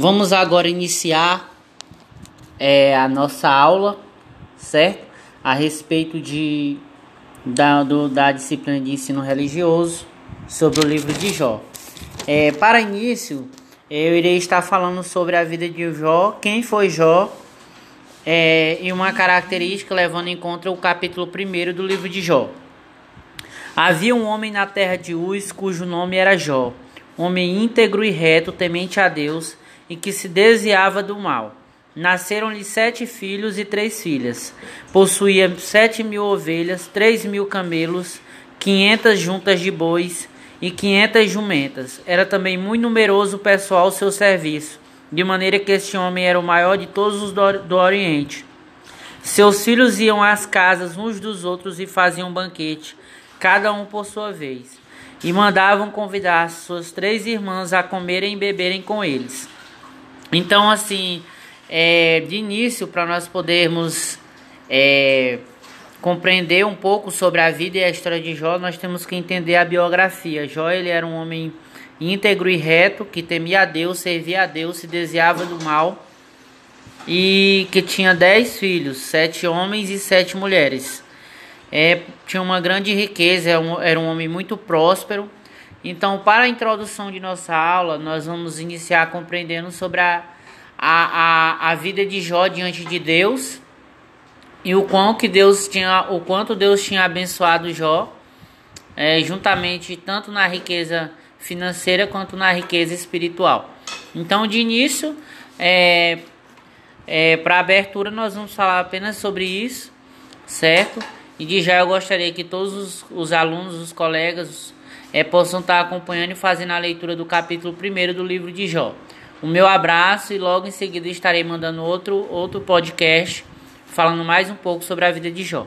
Vamos agora iniciar é, a nossa aula, certo? A respeito de, da, do, da disciplina de ensino religioso sobre o livro de Jó. É, para início, eu irei estar falando sobre a vida de Jó, quem foi Jó é, e uma característica levando em conta o capítulo 1 do livro de Jó. Havia um homem na terra de Uz cujo nome era Jó, homem íntegro e reto, temente a Deus e que se desviava do mal. Nasceram-lhe sete filhos e três filhas. Possuía sete mil ovelhas, três mil camelos, quinhentas juntas de bois e quinhentas jumentas. Era também muito numeroso o pessoal ao seu serviço, de maneira que este homem era o maior de todos os do, Oriente. Seus filhos iam às casas uns dos outros e faziam banquete, cada um por sua vez, e mandavam convidar suas três irmãs a comerem e beberem com eles. Então, assim, é, de início, para nós podermos é, compreender um pouco sobre a vida e a história de Jó, nós temos que entender a biografia. Jó ele era um homem íntegro e reto, que temia a Deus, servia a Deus, se desviava do mal e que tinha dez filhos, sete homens e sete mulheres. É, tinha uma grande riqueza, era um, era um homem muito próspero então, para a introdução de nossa aula, nós vamos iniciar compreendendo sobre a, a, a, a vida de Jó diante de Deus e o quão que Deus tinha, o quanto Deus tinha abençoado Jó, é, juntamente tanto na riqueza financeira quanto na riqueza espiritual. Então, de início, é, é, para abertura, nós vamos falar apenas sobre isso, certo? E de já eu gostaria que todos os, os alunos, os colegas, é, possam estar acompanhando e fazendo a leitura do capítulo 1 do livro de Jó. O meu abraço e logo em seguida estarei mandando outro, outro podcast falando mais um pouco sobre a vida de Jó.